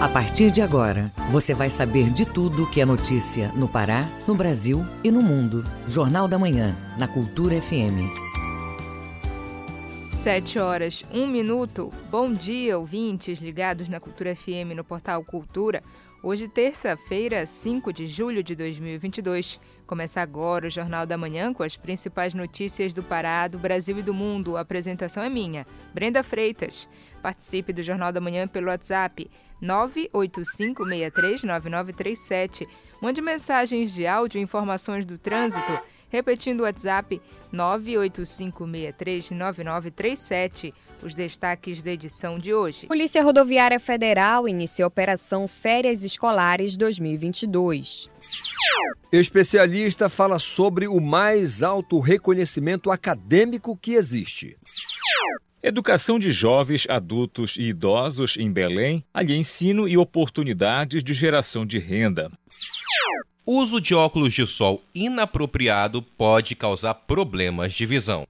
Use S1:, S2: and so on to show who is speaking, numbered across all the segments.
S1: A partir de agora, você vai saber de tudo que é notícia no Pará, no Brasil e no mundo. Jornal da Manhã, na Cultura FM.
S2: Sete horas, um minuto. Bom dia, ouvintes ligados na Cultura FM no portal Cultura. Hoje, terça-feira, 5 de julho de 2022. Começa agora o Jornal da Manhã com as principais notícias do Pará, do Brasil e do mundo. A apresentação é minha, Brenda Freitas. Participe do Jornal da Manhã pelo WhatsApp 985639937. Mande mensagens de áudio e informações do trânsito. Repetindo o WhatsApp 985639937. Os destaques da edição de hoje.
S3: Polícia Rodoviária Federal inicia a Operação Férias Escolares 2022.
S4: Especialista fala sobre o mais alto reconhecimento acadêmico que existe.
S5: Educação de jovens, adultos e idosos em Belém, ali ensino e oportunidades de geração de renda.
S6: Uso de óculos de sol inapropriado pode causar problemas de visão.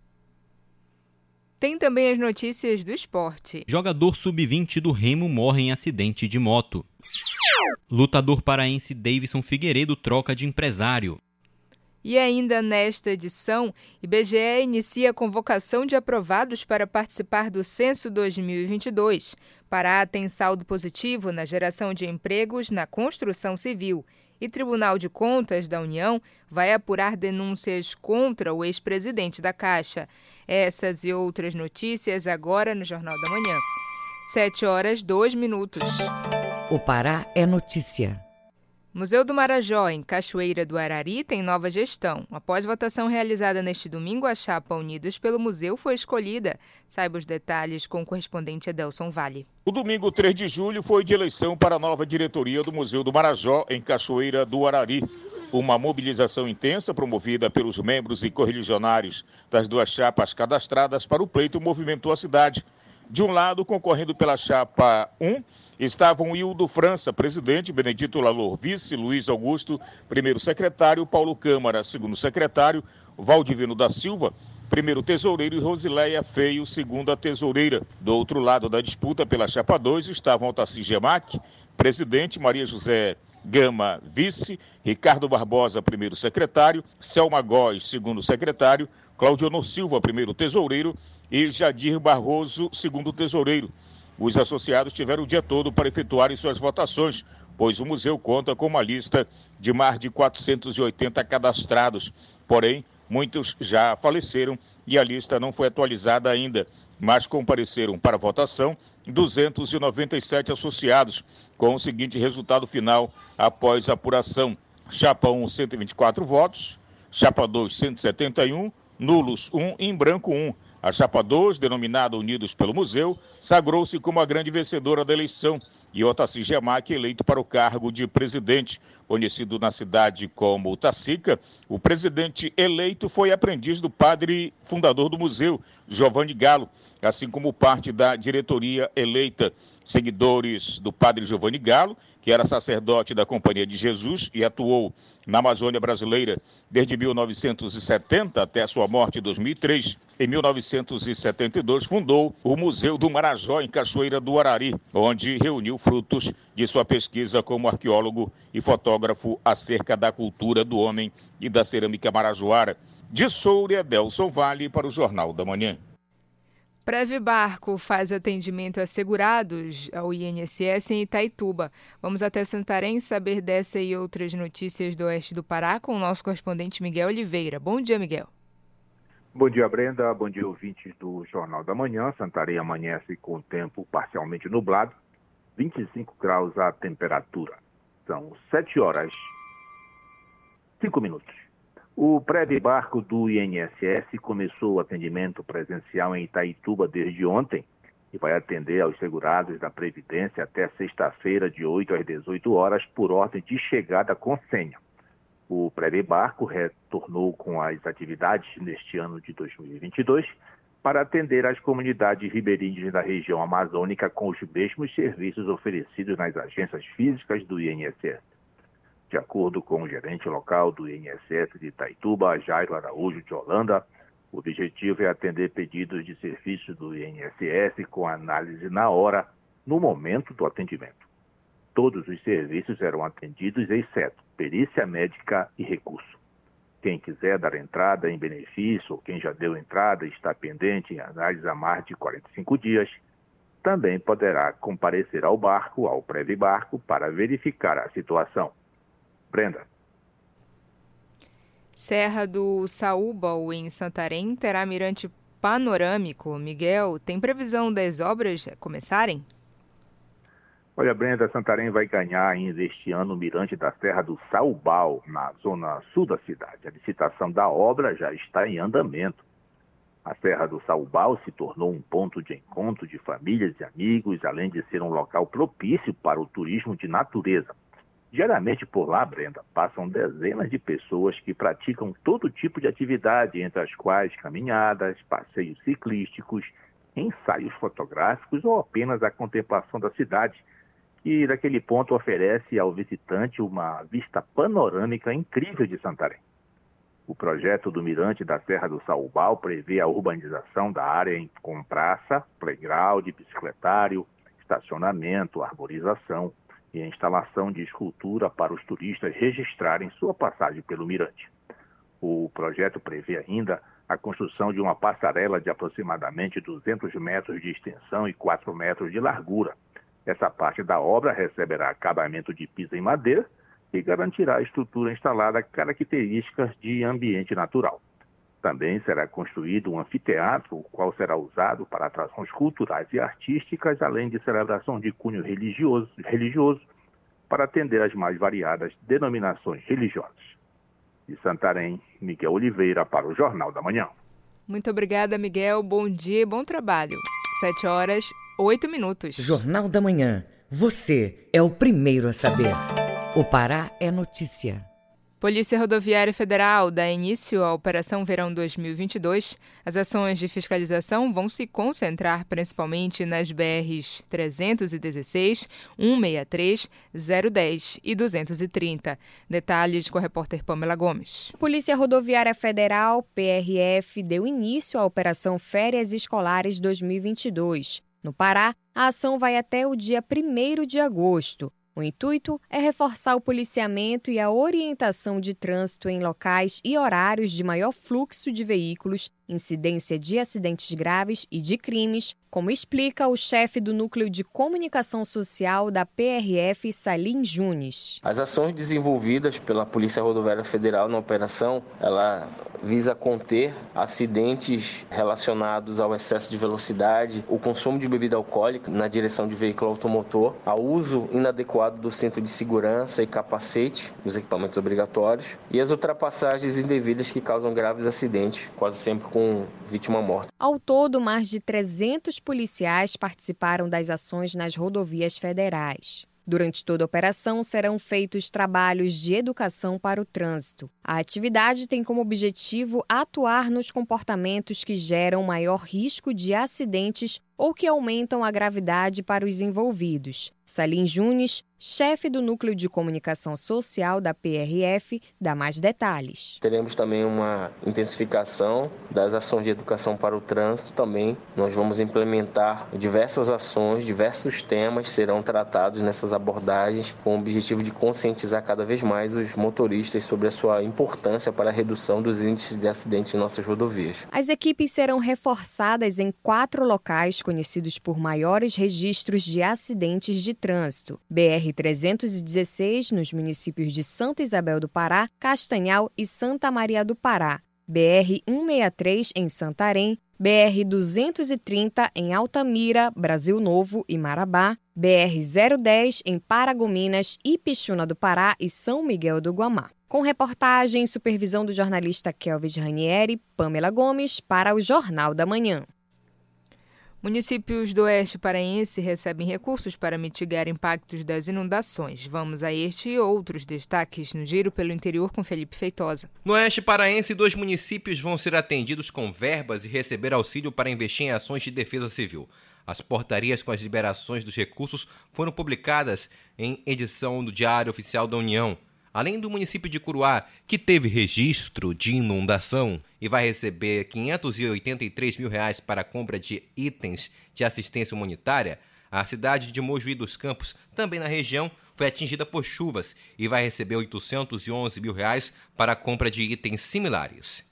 S2: Tem também as notícias do esporte.
S7: Jogador sub-20 do Remo morre em acidente de moto. Lutador paraense Davidson Figueiredo troca de empresário.
S2: E ainda nesta edição, IBGE inicia a convocação de aprovados para participar do Censo 2022. Pará tem saldo positivo na geração de empregos na construção civil. E Tribunal de Contas da União vai apurar denúncias contra o ex-presidente da Caixa. Essas e outras notícias agora no Jornal da Manhã. 7 horas, 2 minutos.
S1: O Pará é notícia.
S2: Museu do Marajó, em Cachoeira do Arari, tem nova gestão. Após votação realizada neste domingo, a chapa Unidos pelo Museu foi escolhida. Saiba os detalhes com o correspondente Edelson Vale.
S8: O domingo 3 de julho foi de eleição para a nova diretoria do Museu do Marajó, em Cachoeira do Arari. Uma mobilização intensa promovida pelos membros e correligionários das duas chapas cadastradas para o pleito movimentou a cidade. De um lado, concorrendo pela chapa 1, estavam Hildo França, presidente, Benedito Lalor, vice, Luiz Augusto, primeiro secretário, Paulo Câmara, segundo secretário, Valdivino da Silva, primeiro tesoureiro, e Rosileia Feio, segunda tesoureira. Do outro lado da disputa pela chapa 2 estavam Altaci Gemac, presidente, Maria José Gama, vice, Ricardo Barbosa, primeiro secretário, Selma Góes, segundo secretário, Claudionor Silva, primeiro tesoureiro, e Jadir Barroso, segundo tesoureiro. Os associados tiveram o dia todo para efetuarem suas votações, pois o museu conta com uma lista de mais de 480 cadastrados. Porém, muitos já faleceram e a lista não foi atualizada ainda, mas compareceram para votação 297 associados, com o seguinte resultado final após apuração: Chapa 1, 124 votos, Chapa 2, 171, nulos 1 e em branco 1. A chapa 2, denominada Unidos pelo Museu, sagrou-se como a grande vencedora da eleição e Otaci Gemac eleito para o cargo de presidente. Conhecido na cidade como Tacica, o presidente eleito foi aprendiz do padre fundador do museu, Giovanni Galo, assim como parte da diretoria eleita. Seguidores do padre Giovanni Galo que era sacerdote da Companhia de Jesus e atuou na Amazônia Brasileira desde 1970 até a sua morte em 2003. Em 1972, fundou o Museu do Marajó, em Cachoeira do Arari, onde reuniu frutos de sua pesquisa como arqueólogo e fotógrafo acerca da cultura do homem e da cerâmica marajoara. De Soura, Delson Vale, para o Jornal da Manhã.
S2: Preve Barco faz atendimento a segurados ao INSS em Itaituba. Vamos até Santarém saber dessa e outras notícias do oeste do Pará com o nosso correspondente Miguel Oliveira. Bom dia, Miguel.
S9: Bom dia, Brenda. Bom dia, ouvintes do Jornal da Manhã. Santarém amanhece com tempo parcialmente nublado, 25 graus a temperatura. São 7 horas, 5 minutos. O pré-barco do INSS começou o atendimento presencial em Itaituba desde ontem e vai atender aos segurados da Previdência até sexta-feira, de 8 às 18 horas, por ordem de chegada com senha. O pré-barco retornou com as atividades neste ano de 2022 para atender as comunidades ribeirinhas da região amazônica com os mesmos serviços oferecidos nas agências físicas do INSS. De acordo com o gerente local do INSS de Itaituba, Jairo Araújo de Holanda, o objetivo é atender pedidos de serviço do INSS com análise na hora, no momento do atendimento. Todos os serviços serão atendidos, exceto perícia médica e recurso. Quem quiser dar entrada em benefício, ou quem já deu entrada e está pendente em análise há mais de 45 dias, também poderá comparecer ao barco, ao pré-barco, para verificar a situação. Brenda.
S2: Serra do Saúbal, em Santarém, terá mirante panorâmico. Miguel, tem previsão das obras começarem?
S9: Olha, Brenda, Santarém vai ganhar ainda este ano o mirante da Serra do Saubal, na zona sul da cidade. A licitação da obra já está em andamento. A Serra do Saubal se tornou um ponto de encontro de famílias e amigos, além de ser um local propício para o turismo de natureza. Diariamente por lá, Brenda, passam dezenas de pessoas que praticam todo tipo de atividade, entre as quais caminhadas, passeios ciclísticos, ensaios fotográficos ou apenas a contemplação da cidade que daquele ponto oferece ao visitante uma vista panorâmica incrível de Santarém. O projeto do Mirante da Serra do Saubal prevê a urbanização da área com praça, playground, bicicletário, estacionamento, arborização e a instalação de escultura para os turistas registrarem sua passagem pelo Mirante. O projeto prevê ainda a construção de uma passarela de aproximadamente 200 metros de extensão e 4 metros de largura, essa parte da obra receberá acabamento de piso em madeira e garantirá a estrutura instalada características de ambiente natural. Também será construído um anfiteatro, o qual será usado para atrações culturais e artísticas, além de celebração de cunho religioso, religioso para atender às mais variadas denominações religiosas. De Santarém, Miguel Oliveira para o Jornal da Manhã.
S2: Muito obrigada, Miguel. Bom dia e bom trabalho. Sete horas, oito minutos.
S1: Jornal da Manhã. Você é o primeiro a saber. O Pará é notícia.
S2: Polícia Rodoviária Federal dá início à Operação Verão 2022. As ações de fiscalização vão se concentrar principalmente nas BRs 316, 163, 010 e 230. Detalhes com a repórter Pamela Gomes.
S3: Polícia Rodoviária Federal, PRF, deu início à Operação Férias Escolares 2022. No Pará, a ação vai até o dia 1 de agosto. O intuito é reforçar o policiamento e a orientação de trânsito em locais e horários de maior fluxo de veículos incidência de acidentes graves e de crimes, como explica o chefe do Núcleo de Comunicação Social da PRF, Salim Junes.
S10: As ações desenvolvidas pela Polícia Rodoviária Federal na operação, ela visa conter acidentes relacionados ao excesso de velocidade, o consumo de bebida alcoólica na direção de veículo automotor, ao uso inadequado do cinto de segurança e capacete, os equipamentos obrigatórios, e as ultrapassagens indevidas que causam graves acidentes, quase sempre com com vítima morta.
S3: Ao todo, mais de 300 policiais participaram das ações nas rodovias federais. Durante toda a operação serão feitos trabalhos de educação para o trânsito. A atividade tem como objetivo atuar nos comportamentos que geram maior risco de acidentes ou que aumentam a gravidade para os envolvidos. Salim Junes, chefe do Núcleo de Comunicação Social da PRF, dá mais detalhes.
S10: Teremos também uma intensificação das ações de educação para o trânsito também. Nós vamos implementar diversas ações, diversos temas serão tratados nessas abordagens com o objetivo de conscientizar cada vez mais os motoristas sobre a sua importância para a redução dos índices de acidentes em nossas rodovias.
S3: As equipes serão reforçadas em quatro locais conhecidos por maiores registros de acidentes de trânsito: BR-316, nos municípios de Santa Isabel do Pará, Castanhal e Santa Maria do Pará, BR-163 em Santarém, BR-230 em Altamira, Brasil Novo e Marabá, BR-010 em Paragominas, Ipixuna do Pará e São Miguel do Guamá. Com reportagem e supervisão do jornalista Kelvis Ranieri, Pamela Gomes, para o Jornal da Manhã.
S2: Municípios do Oeste Paraense recebem recursos para mitigar impactos das inundações. Vamos a este e outros destaques no Giro pelo Interior com Felipe Feitosa.
S6: No Oeste Paraense, dois municípios vão ser atendidos com verbas e receber auxílio para investir em ações de defesa civil. As portarias com as liberações dos recursos foram publicadas em edição do Diário Oficial da União. Além do município de Curuá, que teve registro de inundação e vai receber 583 mil reais para a compra de itens de assistência humanitária, A cidade de Mojuí dos Campos, também na região, foi atingida por chuvas e vai receber 811 mil reais para a compra de itens similares.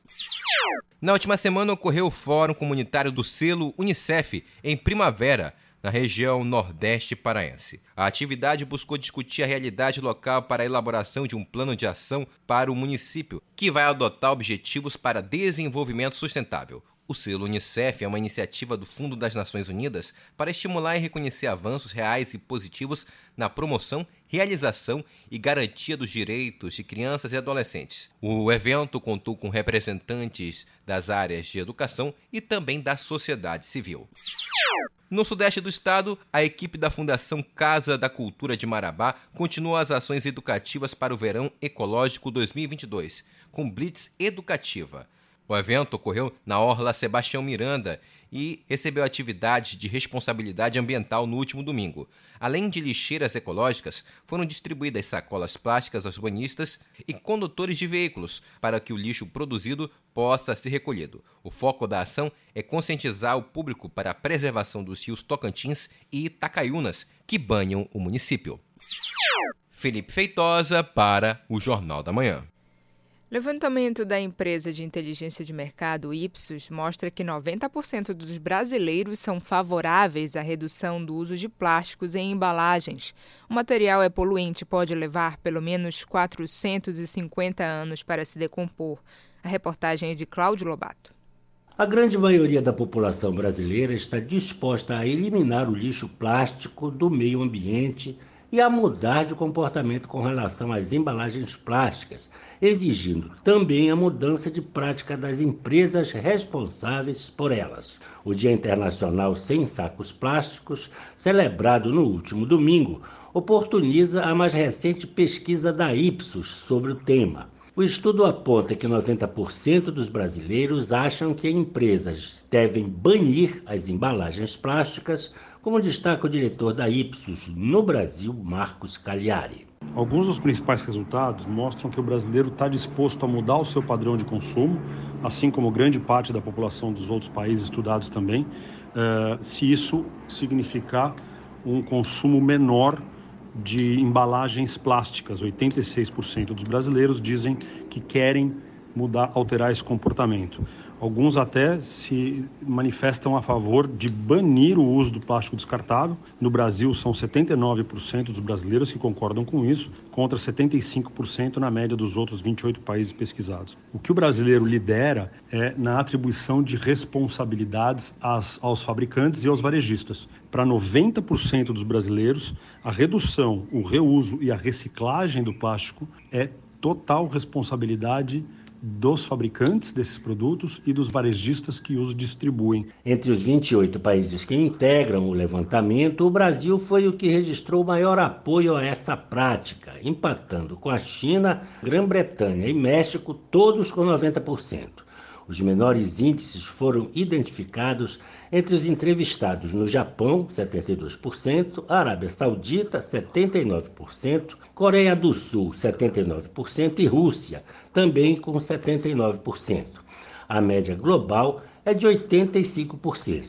S6: Na última semana ocorreu o Fórum Comunitário do Selo Unicef em Primavera, na região Nordeste paraense. A atividade buscou discutir a realidade local para a elaboração de um plano de ação para o município, que vai adotar objetivos para desenvolvimento sustentável. O selo Unicef é uma iniciativa do Fundo das Nações Unidas para estimular e reconhecer avanços reais e positivos na promoção, realização e garantia dos direitos de crianças e adolescentes. O evento contou com representantes das áreas de educação e também da sociedade civil. No sudeste do estado, a equipe da Fundação Casa da Cultura de Marabá continua as ações educativas para o Verão Ecológico 2022, com blitz educativa. O evento ocorreu na Orla Sebastião Miranda e recebeu atividades de responsabilidade ambiental no último domingo. Além de lixeiras ecológicas, foram distribuídas sacolas plásticas aos banhistas e condutores de veículos para que o lixo produzido possa ser recolhido. O foco da ação é conscientizar o público para a preservação dos rios Tocantins e Itacaiunas, que banham o município. Felipe Feitosa para o Jornal da Manhã.
S2: Levantamento da empresa de inteligência de mercado Ipsos mostra que 90% dos brasileiros são favoráveis à redução do uso de plásticos em embalagens. O material é poluente e pode levar pelo menos 450 anos para se decompor. A reportagem é de Cláudio Lobato.
S11: A grande maioria da população brasileira está disposta a eliminar o lixo plástico do meio ambiente e a mudar de comportamento com relação às embalagens plásticas, exigindo também a mudança de prática das empresas responsáveis por elas. O Dia Internacional Sem Sacos Plásticos, celebrado no último domingo, oportuniza a mais recente pesquisa da Ipsos sobre o tema. O estudo aponta que 90% dos brasileiros acham que empresas devem banir as embalagens plásticas como destaca o diretor da Ipsos no Brasil, Marcos Cagliari.
S12: Alguns dos principais resultados mostram que o brasileiro está disposto a mudar o seu padrão de consumo, assim como grande parte da população dos outros países estudados também, uh, se isso significar um consumo menor de embalagens plásticas. 86% dos brasileiros dizem que querem mudar, alterar esse comportamento. Alguns até se manifestam a favor de banir o uso do plástico descartável. No Brasil, são 79% dos brasileiros que concordam com isso, contra 75% na média dos outros 28 países pesquisados. O que o brasileiro lidera é na atribuição de responsabilidades às, aos fabricantes e aos varejistas. Para 90% dos brasileiros, a redução, o reuso e a reciclagem do plástico é total responsabilidade dos fabricantes desses produtos e dos varejistas que os distribuem.
S11: Entre os 28 países que integram o levantamento, o Brasil foi o que registrou maior apoio a essa prática, empatando com a China, Grã-Bretanha e México, todos com 90%. Os menores índices foram identificados entre os entrevistados no Japão, 72%, Arábia Saudita, 79%, Coreia do Sul, 79% e Rússia, também com 79%. A média global é de 85%.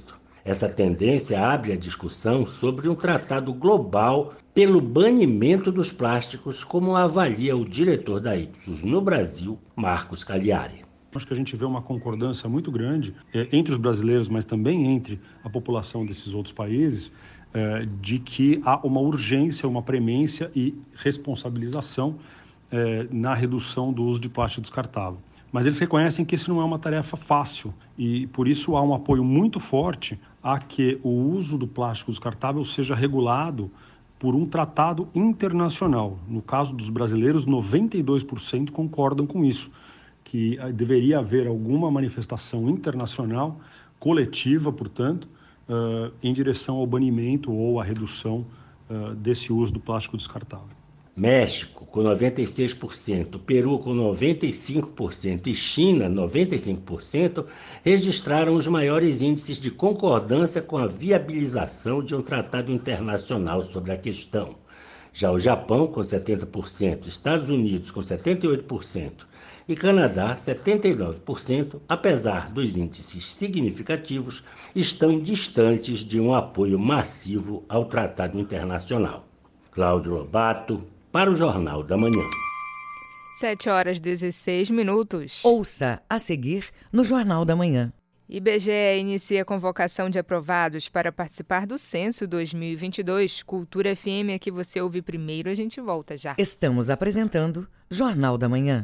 S11: Essa tendência abre a discussão sobre um tratado global pelo banimento dos plásticos, como avalia o diretor da Ipsos no Brasil, Marcos Cagliari.
S12: Acho que a gente vê uma concordância muito grande é, entre os brasileiros, mas também entre a população desses outros países, é, de que há uma urgência, uma premência e responsabilização é, na redução do uso de plástico descartável. Mas eles reconhecem que isso não é uma tarefa fácil e por isso há um apoio muito forte a que o uso do plástico descartável seja regulado por um tratado internacional. No caso dos brasileiros, 92% concordam com isso que eh, deveria haver alguma manifestação internacional, coletiva, portanto, uh, em direção ao banimento ou à redução uh, desse uso do plástico descartável.
S11: México com 96%, Peru com 95% e China 95% registraram os maiores índices de concordância com a viabilização de um tratado internacional sobre a questão. Já o Japão com 70%, Estados Unidos com 78%, e Canadá, 79%, apesar dos índices significativos, estão distantes de um apoio massivo ao tratado internacional. Cláudio Lobato, para o Jornal da Manhã.
S2: 7 horas 16 minutos.
S1: Ouça a seguir no Jornal da Manhã.
S2: IBGE inicia a convocação de aprovados para participar do Censo 2022. Cultura FM é que você ouve primeiro, a gente volta já.
S1: Estamos apresentando Jornal da Manhã.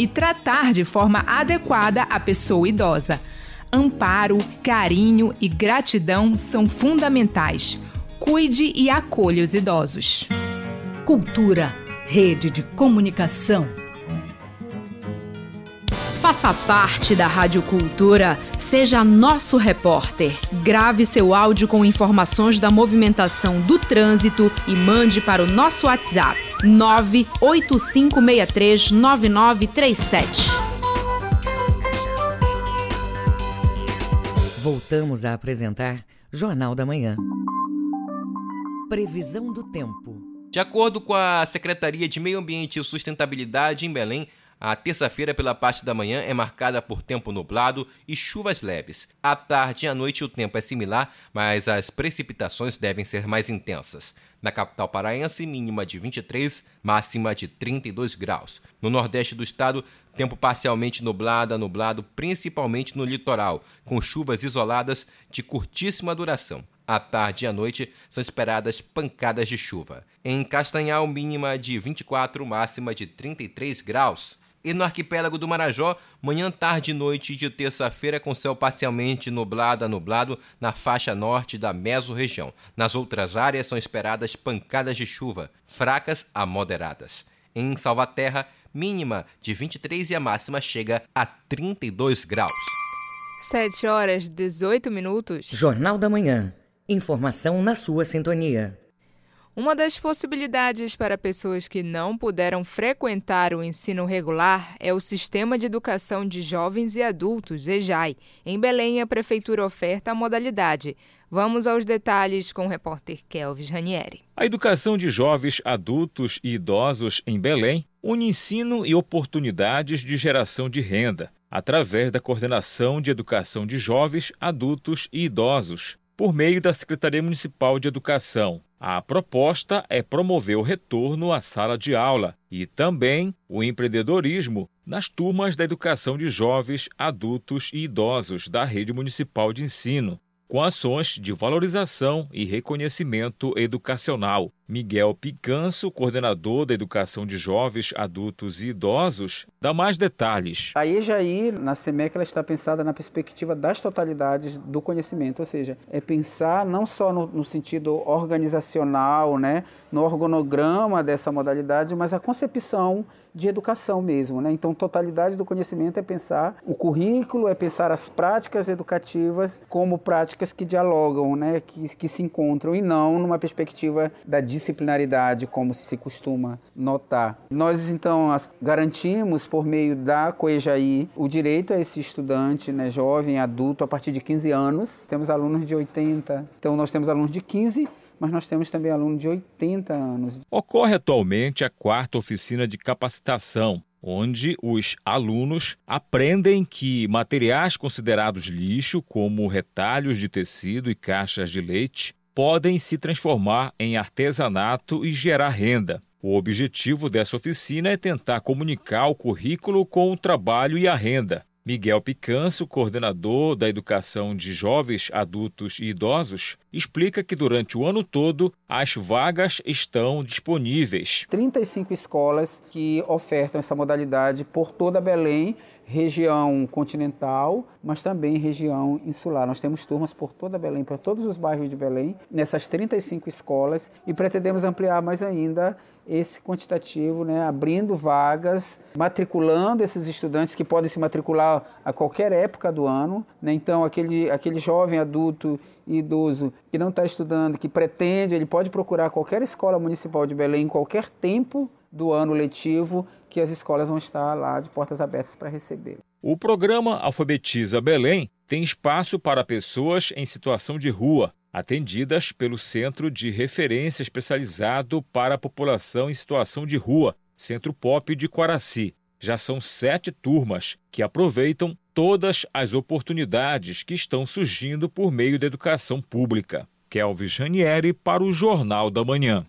S2: e tratar de forma adequada a pessoa idosa. Amparo, carinho e gratidão são fundamentais. Cuide e acolha os idosos.
S13: Cultura, rede de comunicação. Faça parte da Rádio Cultura, seja nosso repórter. Grave seu áudio com informações da movimentação do trânsito e mande para o nosso WhatsApp 985639937.
S1: Voltamos a apresentar Jornal da Manhã. Previsão do tempo.
S6: De acordo com a Secretaria de Meio Ambiente e Sustentabilidade em Belém, a terça-feira, pela parte da manhã, é marcada por tempo nublado e chuvas leves. À tarde e à noite, o tempo é similar, mas as precipitações devem ser mais intensas. Na capital paraense, mínima de 23, máxima de 32 graus. No nordeste do estado, tempo parcialmente nublado a nublado, principalmente no litoral, com chuvas isoladas de curtíssima duração. À tarde e à noite são esperadas pancadas de chuva. Em Castanhal, mínima de 24, máxima de 33 graus. E no arquipélago do Marajó, manhã, tarde e noite de terça-feira com céu parcialmente nublado a nublado na faixa norte da mesorregião. Nas outras áreas são esperadas pancadas de chuva, fracas a moderadas. Em Salvaterra, mínima de 23 e a máxima chega a 32 graus.
S2: 7 horas 18 minutos.
S1: Jornal da Manhã. Informação na sua sintonia.
S2: Uma das possibilidades para pessoas que não puderam frequentar o ensino regular é o Sistema de Educação de Jovens e Adultos, EJAI. Em Belém, a Prefeitura oferta a modalidade. Vamos aos detalhes com o repórter Kelvis Ranieri.
S5: A educação de jovens, adultos e idosos em Belém une ensino e oportunidades de geração de renda, através da Coordenação de Educação de Jovens, Adultos e Idosos, por meio da Secretaria Municipal de Educação. A proposta é promover o retorno à sala de aula e também o empreendedorismo nas turmas da educação de jovens, adultos e idosos da rede municipal de ensino, com ações de valorização e reconhecimento educacional. Miguel Picanso, coordenador da educação de jovens, adultos e idosos, dá mais detalhes.
S14: A EJAI, na SEMEC, ela está pensada na perspectiva das totalidades do conhecimento, ou seja, é pensar não só no, no sentido organizacional, né, no organograma dessa modalidade, mas a concepção de educação mesmo. Né? Então, totalidade do conhecimento é pensar o currículo, é pensar as práticas educativas como práticas que dialogam, né? que, que se encontram, e não numa perspectiva da disciplinaridade, como se costuma notar. Nós, então, garantimos, por meio da COEJAI, o direito a esse estudante né, jovem, adulto, a partir de 15 anos. Temos alunos de 80, então nós temos alunos de 15 mas nós temos também alunos de 80 anos.
S5: Ocorre atualmente a quarta oficina de capacitação, onde os alunos aprendem que materiais considerados lixo, como retalhos de tecido e caixas de leite, podem se transformar em artesanato e gerar renda. O objetivo dessa oficina é tentar comunicar o currículo com o trabalho e a renda, Miguel Picanso, coordenador da educação de jovens, adultos e idosos, explica que durante o ano todo as vagas estão disponíveis.
S14: 35 escolas que ofertam essa modalidade por toda Belém região continental, mas também região insular. Nós temos turmas por toda Belém, por todos os bairros de Belém, nessas 35 escolas e pretendemos ampliar mais ainda esse quantitativo, né, abrindo vagas, matriculando esses estudantes que podem se matricular a qualquer época do ano. Né? Então, aquele, aquele jovem adulto e idoso que não está estudando, que pretende, ele pode procurar qualquer escola municipal de Belém em qualquer tempo do ano letivo, que as escolas vão estar lá de portas abertas para receber.
S5: O programa Alfabetiza Belém tem espaço para pessoas em situação de rua, atendidas pelo Centro de Referência Especializado para a População em Situação de Rua, Centro Pop de Quaraci. Já são sete turmas que aproveitam todas as oportunidades que estão surgindo por meio da educação pública. Kelvis Ranieri para o Jornal da Manhã.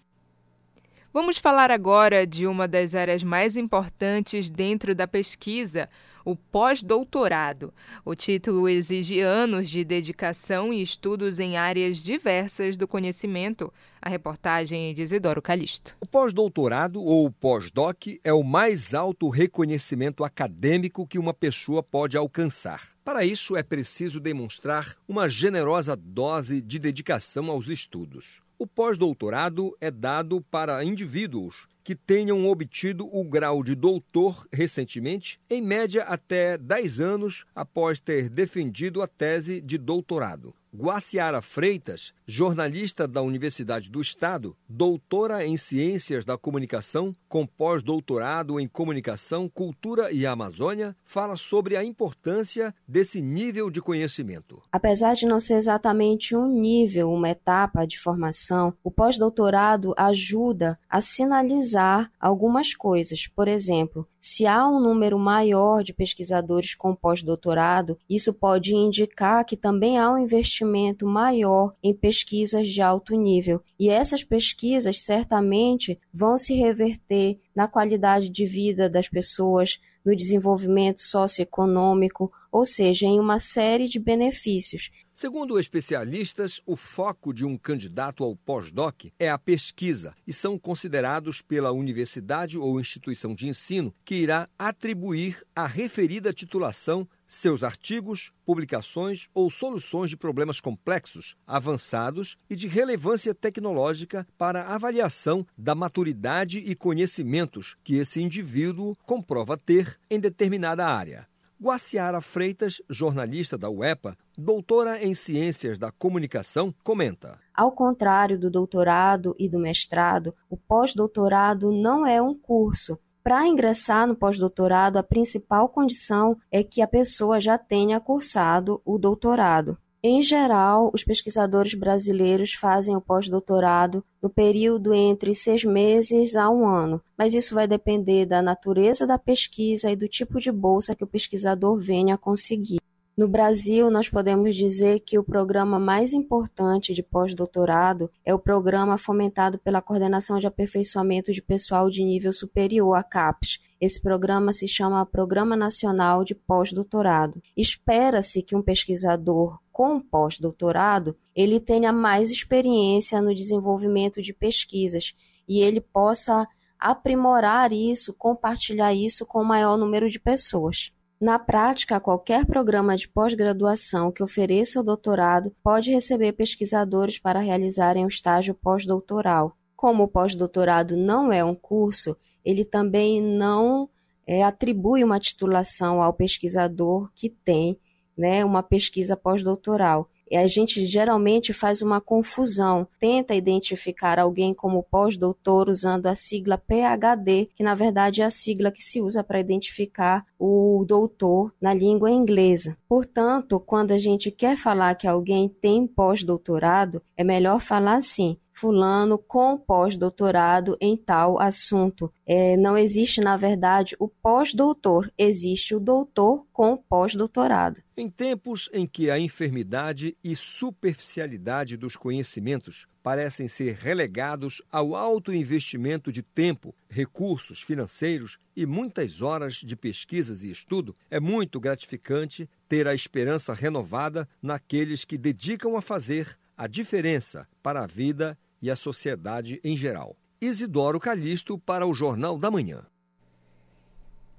S2: Vamos falar agora de uma das áreas mais importantes dentro da pesquisa, o pós-doutorado. O título exige anos de dedicação e estudos em áreas diversas do conhecimento. A reportagem de Isidoro Calixto.
S4: O pós-doutorado ou pós-doc é o mais alto reconhecimento acadêmico que uma pessoa pode alcançar. Para isso, é preciso demonstrar uma generosa dose de dedicação aos estudos. O pós-doutorado é dado para indivíduos que tenham obtido o grau de doutor recentemente, em média até 10 anos após ter defendido a tese de doutorado. Guaciara Freitas, jornalista da Universidade do Estado, doutora em Ciências da Comunicação, com pós-doutorado em Comunicação, Cultura e Amazônia, fala sobre a importância desse nível de conhecimento.
S15: Apesar de não ser exatamente um nível, uma etapa de formação, o pós-doutorado ajuda a sinalizar algumas coisas. Por exemplo, se há um número maior de pesquisadores com pós-doutorado, isso pode indicar que também há um investimento maior em pesquisas de alto nível. E essas pesquisas certamente vão se reverter na qualidade de vida das pessoas, no desenvolvimento socioeconômico, ou seja, em uma série de benefícios.
S4: Segundo especialistas, o foco de um candidato ao pós-doc é a pesquisa e são considerados pela universidade ou instituição de ensino que irá atribuir a referida titulação seus artigos, publicações ou soluções de problemas complexos, avançados e de relevância tecnológica para avaliação da maturidade e conhecimentos que esse indivíduo comprova ter em determinada área. Guaciara Freitas, jornalista da UEPA, doutora em Ciências da Comunicação, comenta.
S15: Ao contrário do doutorado e do mestrado, o pós-doutorado não é um curso. Para ingressar no pós-doutorado, a principal condição é que a pessoa já tenha cursado o doutorado. Em geral, os pesquisadores brasileiros fazem o pós-doutorado no período entre seis meses a um ano, mas isso vai depender da natureza da pesquisa e do tipo de bolsa que o pesquisador venha a conseguir. No Brasil, nós podemos dizer que o programa mais importante de pós-doutorado é o programa fomentado pela Coordenação de Aperfeiçoamento de Pessoal de Nível Superior, a CAPES, esse programa se chama Programa Nacional de Pós-Doutorado. Espera-se que um pesquisador com pós-doutorado ele tenha mais experiência no desenvolvimento de pesquisas e ele possa aprimorar isso, compartilhar isso com o maior número de pessoas. Na prática, qualquer programa de pós-graduação que ofereça o doutorado pode receber pesquisadores para realizarem o estágio pós-doutoral. Como o pós-doutorado não é um curso, ele também não é, atribui uma titulação ao pesquisador que tem né, uma pesquisa pós-doutoral. E a gente geralmente faz uma confusão, tenta identificar alguém como pós-doutor usando a sigla PhD, que na verdade é a sigla que se usa para identificar o doutor na língua inglesa. Portanto, quando a gente quer falar que alguém tem pós-doutorado, é melhor falar assim: fulano com pós-doutorado em tal assunto. É, não existe, na verdade, o pós-doutor, existe o doutor com pós-doutorado.
S4: Em tempos em que a enfermidade e superficialidade dos conhecimentos parecem ser relegados ao alto investimento de tempo, recursos financeiros e muitas horas de pesquisas e estudo, é muito gratificante ter a esperança renovada naqueles que dedicam a fazer a diferença para a vida e a sociedade em geral. Isidoro Calixto para o Jornal da Manhã.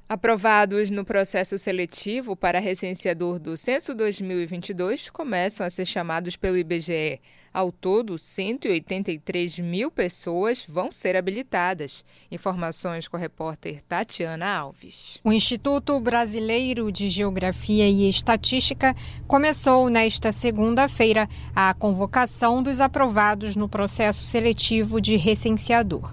S2: Aprovados no processo seletivo para recenseador do Censo 2022 começam a ser chamados pelo IBGE. Ao todo, 183 mil pessoas vão ser habilitadas. Informações com a repórter Tatiana Alves.
S16: O Instituto Brasileiro de Geografia e Estatística começou nesta segunda-feira a convocação dos aprovados no processo seletivo de recenseador.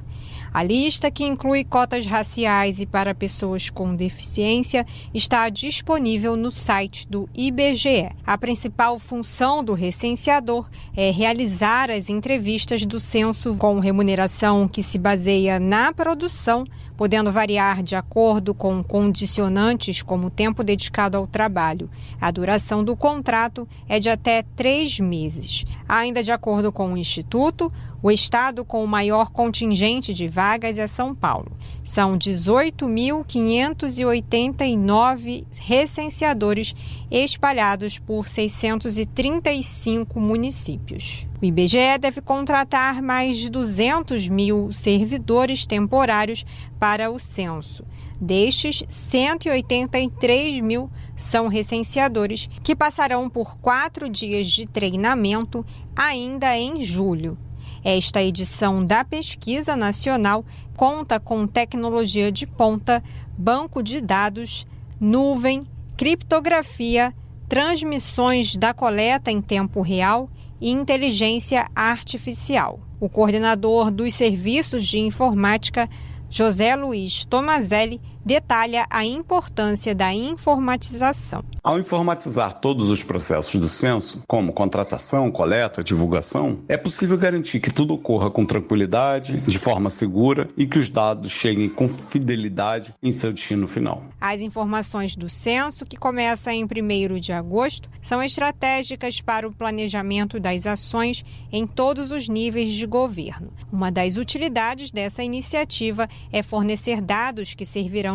S16: A lista, que inclui cotas raciais e para pessoas com deficiência, está disponível no site do IBGE. A principal função do recenseador é realizar as entrevistas do censo com remuneração que se baseia na produção, podendo variar de acordo com condicionantes como o tempo dedicado ao trabalho. A duração do contrato é de até três meses. Ainda de acordo com o Instituto, o estado com o maior contingente de vagas é São Paulo. São 18.589 recenseadores espalhados por 635 municípios. O IBGE deve contratar mais de 200 mil servidores temporários para o censo. Destes, 183 mil são recenseadores que passarão por quatro dias de treinamento ainda em julho. Esta edição da Pesquisa Nacional conta com tecnologia de ponta, banco de dados, nuvem, criptografia, transmissões da coleta em tempo real e inteligência artificial. O coordenador dos serviços de informática, José Luiz Tomazelli, detalha a importância da informatização.
S17: Ao informatizar todos os processos do censo, como contratação, coleta, divulgação, é possível garantir que tudo ocorra com tranquilidade, de forma segura e que os dados cheguem com fidelidade em seu destino final.
S16: As informações do censo, que começa em 1 de agosto, são estratégicas para o planejamento das ações em todos os níveis de governo. Uma das utilidades dessa iniciativa é fornecer dados que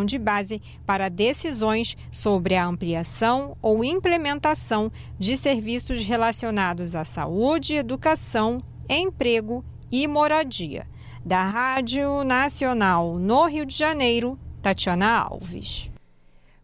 S16: de base para decisões sobre a ampliação ou implementação de serviços relacionados à saúde, educação, emprego e moradia. Da Rádio Nacional no Rio de Janeiro, Tatiana Alves.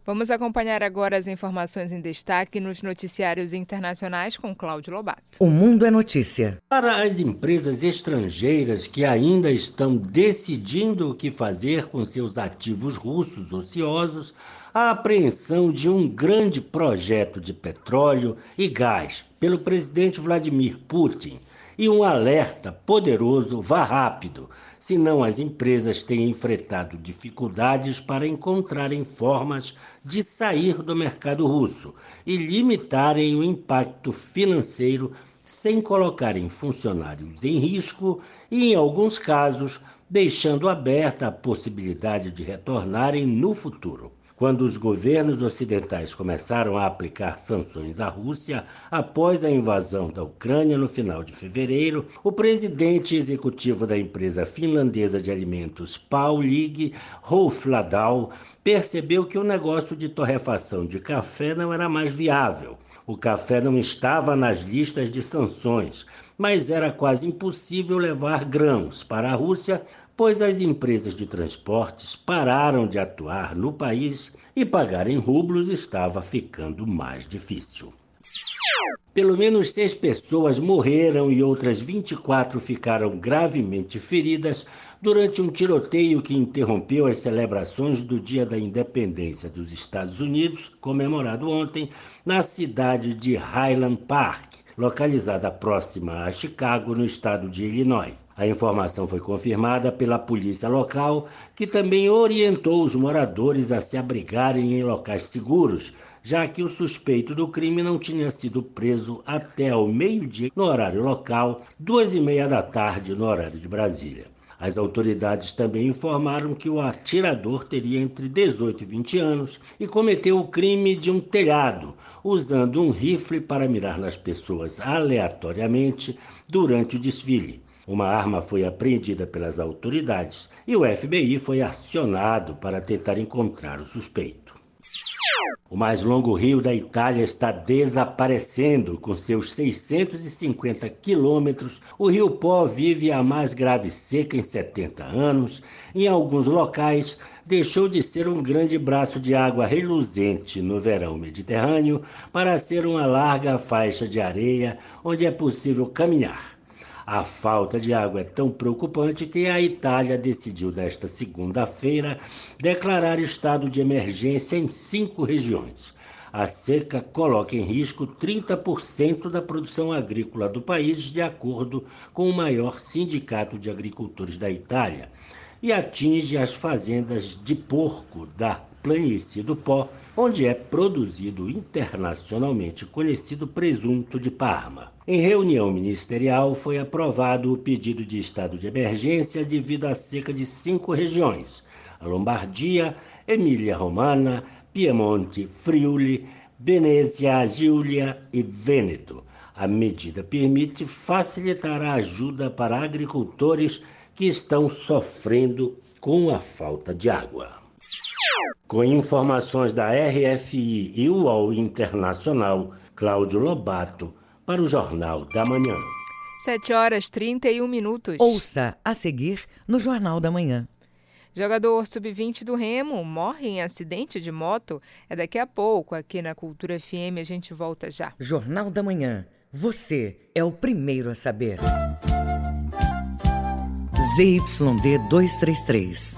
S2: Vamos acompanhar agora as informações em destaque nos noticiários internacionais com Cláudio Lobato.
S1: O Mundo é Notícia.
S11: Para as empresas estrangeiras que ainda estão decidindo o que fazer com seus ativos russos ociosos, a apreensão de um grande projeto de petróleo e gás pelo presidente Vladimir Putin e um alerta poderoso: vá rápido, senão as empresas têm enfrentado dificuldades para encontrarem formas de sair do mercado russo e limitarem o impacto financeiro sem colocarem funcionários em risco e, em alguns casos, deixando aberta a possibilidade de retornarem no futuro quando os governos ocidentais começaram a aplicar sanções à Rússia após a invasão da Ucrânia no final de fevereiro, o presidente executivo da empresa finlandesa de alimentos Paulig, Rolf Ladal, percebeu que o negócio de torrefação de café não era mais viável. O café não estava nas listas de sanções, mas era quase impossível levar grãos para a Rússia pois as empresas de transportes pararam de atuar no país e pagar em rublos estava ficando mais difícil. Pelo menos seis pessoas morreram e outras 24 ficaram gravemente feridas durante um tiroteio que interrompeu as celebrações do Dia da Independência dos Estados Unidos, comemorado ontem, na cidade de Highland Park, localizada próxima a Chicago, no estado de Illinois. A informação foi confirmada pela polícia local, que também orientou os moradores a se abrigarem em locais seguros, já que o suspeito do crime não tinha sido preso até ao meio-dia no horário local, duas e meia da tarde no horário de Brasília. As autoridades também informaram que o atirador teria entre 18 e 20 anos e cometeu o crime de um telhado, usando um rifle para mirar nas pessoas aleatoriamente durante o desfile. Uma arma foi apreendida pelas autoridades e o FBI foi acionado para tentar encontrar o suspeito. O mais longo rio da Itália está desaparecendo. Com seus 650 quilômetros, o rio Pó vive a mais grave seca em 70 anos. Em alguns locais, deixou de ser um grande braço de água reluzente no verão mediterrâneo para ser uma larga faixa de areia onde é possível caminhar. A falta de água é tão preocupante que a Itália decidiu, nesta segunda-feira, declarar estado de emergência em cinco regiões. A seca coloca em risco 30% da produção agrícola do país, de acordo com o maior sindicato de agricultores da Itália, e atinge as fazendas de porco da planície do Pó, onde é produzido internacionalmente conhecido presunto de Parma. Em reunião ministerial, foi aprovado o pedido de estado de emergência devido à seca de cinco regiões: a Lombardia, Emília-Romana, Piemonte, Friuli, Venezia Giulia e Vêneto. A medida permite facilitar a ajuda para agricultores que estão sofrendo com a falta de água. Com informações da RFI e UOL Internacional, Cláudio Lobato, para o Jornal da Manhã.
S2: 7 horas 31 minutos.
S1: Ouça a seguir no Jornal da Manhã.
S2: Jogador sub-20 do Remo morre em acidente de moto. É daqui a pouco, aqui na Cultura FM. A gente volta já.
S1: Jornal da Manhã. Você é o primeiro a saber. ZYD 233,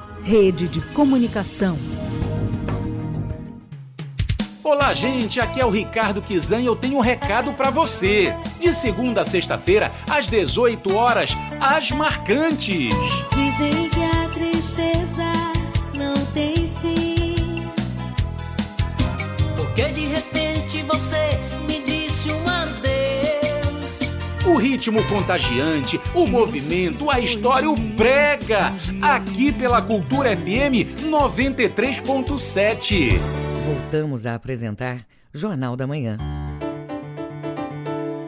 S18: Rede de Comunicação.
S19: Olá, gente. Aqui é o Ricardo Kizan e eu tenho um recado para você. De segunda a sexta-feira, às 18 horas, as marcantes.
S20: Dizem que a tristeza não tem fim.
S21: Porque de repente você
S19: O ritmo contagiante, o movimento, a história, o brega. Aqui pela Cultura FM 93.7.
S1: Voltamos a apresentar Jornal da Manhã.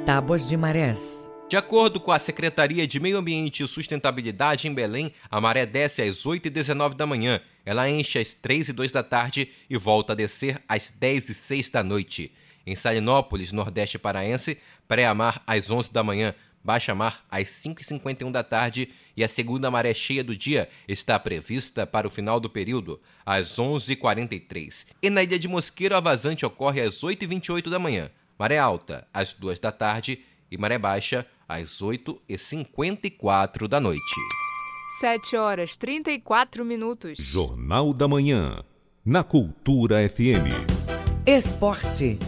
S1: Tábuas de marés.
S6: De acordo com a Secretaria de Meio Ambiente e Sustentabilidade em Belém, a maré desce às 8h19 da manhã, ela enche às 3 e 2 da tarde e volta a descer às 10 e 6 da noite. Em Salinópolis, Nordeste Paraense, pré-amar às 11 da manhã, baixa-mar às 5h51 da tarde e a segunda maré cheia do dia está prevista para o final do período, às 11h43. E na ilha de Mosqueiro, a vazante ocorre às 8h28 da manhã, maré alta às 2 da tarde e maré baixa às 8h54 da noite.
S2: 7 horas 34 minutos.
S22: Jornal da Manhã, na Cultura FM.
S1: Esporte.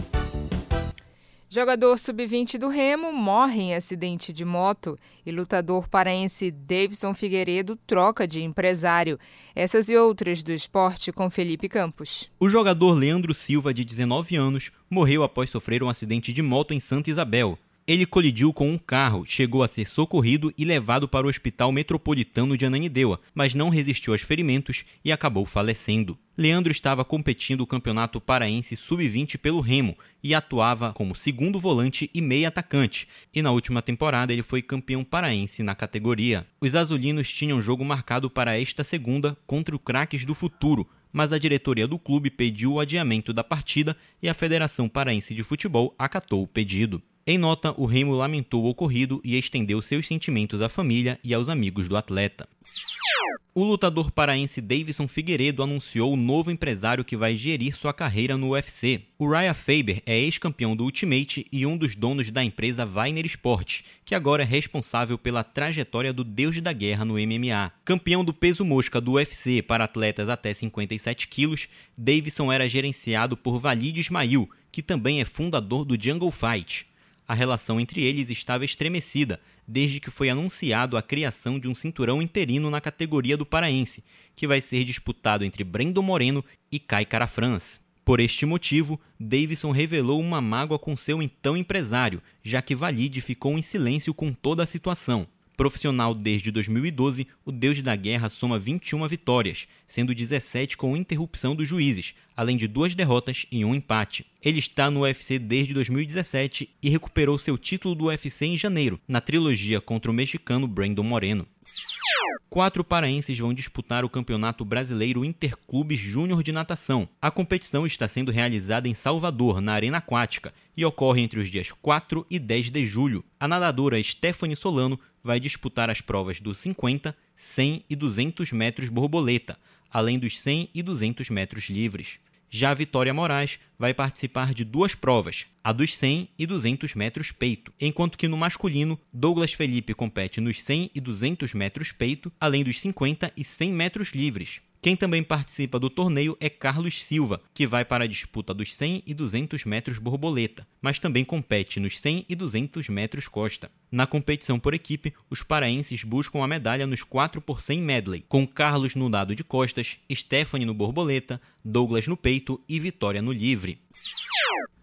S2: Jogador sub-20 do Remo morre em acidente de moto e lutador paraense Davidson Figueiredo troca de empresário. Essas e outras do esporte com Felipe Campos.
S7: O jogador Leandro Silva, de 19 anos, morreu após sofrer um acidente de moto em Santa Isabel. Ele colidiu com um carro, chegou a ser socorrido e levado para o Hospital Metropolitano de Ananindeua, mas não resistiu aos ferimentos e acabou falecendo. Leandro estava competindo o Campeonato Paraense Sub-20 pelo Remo e atuava como segundo volante e meia atacante, e na última temporada ele foi campeão paraense na categoria. Os azulinos tinham jogo marcado para esta segunda contra o Craques do Futuro, mas a diretoria do clube pediu o adiamento da partida e a Federação Paraense de Futebol acatou o pedido. Em nota, o Remo lamentou o ocorrido e estendeu seus sentimentos à família e aos amigos do atleta. O lutador paraense Davison Figueiredo anunciou o novo empresário que vai gerir sua carreira no UFC. O Raya Faber é ex-campeão do Ultimate e um dos donos da empresa Weiner Sport, que agora é responsável pela trajetória do Deus da Guerra no MMA. Campeão do peso mosca do UFC para atletas até 57 quilos, Davison era gerenciado por Valide Ismail, que também é fundador do Jungle Fight. A relação entre eles estava estremecida desde que foi anunciado a criação de um cinturão interino na categoria do paraense, que vai ser disputado entre Brendo Moreno e Kai Carafrans. Por este motivo, Davidson revelou uma mágoa com seu então empresário, já que Valide ficou em silêncio com toda a situação. Profissional desde 2012, o Deus da Guerra soma 21 vitórias, sendo 17 com interrupção dos juízes, além de duas derrotas e um empate. Ele está no UFC desde 2017 e recuperou seu título do UFC em janeiro, na trilogia contra o mexicano Brandon Moreno. Quatro paraenses vão disputar o Campeonato Brasileiro Interclubes Júnior de Natação. A competição está sendo realizada em Salvador, na Arena Aquática, e ocorre entre os dias 4 e 10 de julho. A nadadora Stephanie Solano vai disputar as provas dos 50, 100 e 200 metros borboleta, além dos 100 e 200 metros livres. Já a Vitória Moraes vai participar de duas provas, a dos 100 e 200 metros peito, enquanto que no masculino, Douglas Felipe compete nos 100 e 200 metros peito, além dos 50 e 100 metros livres. Quem também participa do torneio é Carlos Silva, que vai para a disputa dos 100 e 200 metros borboleta, mas também compete nos 100 e 200 metros costa. Na competição por equipe, os paraenses buscam a medalha nos 4 por 100 medley, com Carlos no dado de costas, Stephanie no borboleta, Douglas no peito e Vitória no livre.